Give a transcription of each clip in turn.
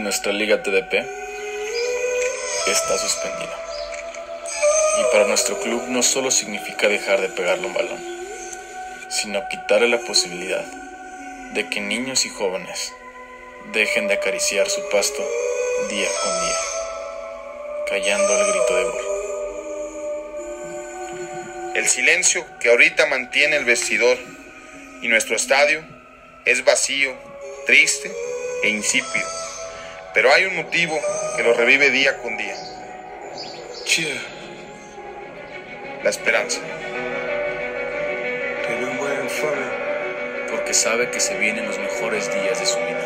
nuestra liga TDP está suspendida. Y para nuestro club no solo significa dejar de pegarle un balón, sino quitarle la posibilidad de que niños y jóvenes dejen de acariciar su pasto día con día, callando el grito de gol. El silencio que ahorita mantiene el vestidor y nuestro estadio es vacío, triste e insípido. Pero hay un motivo que lo revive día con día. La esperanza. Porque sabe que se vienen los mejores días de su vida.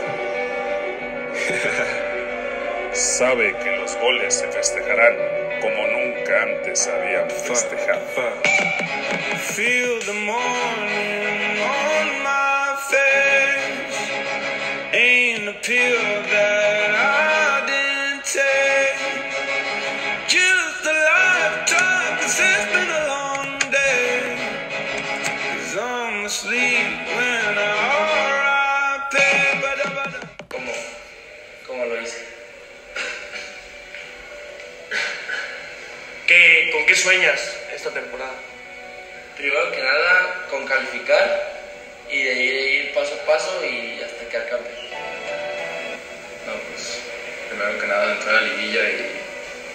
sabe que los goles se festejarán como nunca antes habían festejado. Feel the morning on my face. Ain't a pill ¿Cómo? ¿Cómo lo hice? ¿Qué, ¿Con qué sueñas esta temporada? Primero que nada, con calificar y de ir, de ir paso a paso y hasta quedar campeón. No, pues primero que nada entrar a la liguilla y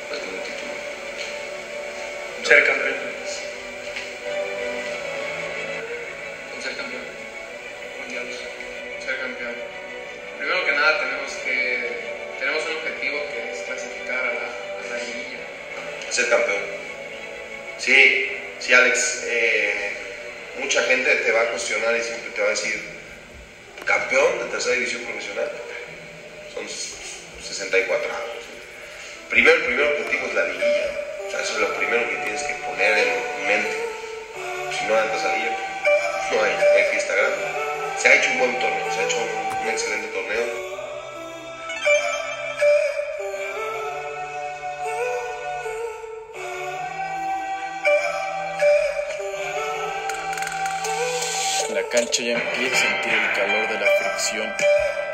pues con un título. Ser campeón. Ser campeón. Primero que nada tenemos que tenemos un objetivo que es clasificar a la, a la liguilla. ser campeón. Sí, sí, Alex. eh, mucha gente te va a cuestionar y siempre te va a decir, campeón de tercera división profesional. Son 64 años. Primero, el primer objetivo es la liguilla. Se ha hecho un buen torneo, se ha hecho un, excelente torneo. La cancha ya empieza a sentir el calor de la fricción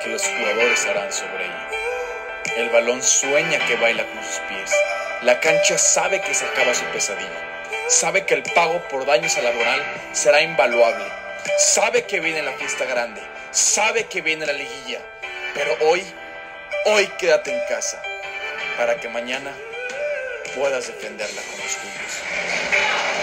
que los jugadores harán sobre ella. El balón sueña que baila con sus pies. La cancha sabe que se acaba su pesadilla. Sabe que el pago por daños a laboral será invaluable sabe que viene la fiesta grande, sabe que viene la liguilla, pero hoy, hoy quédate en casa para que mañana puedas defenderla con los tuyos.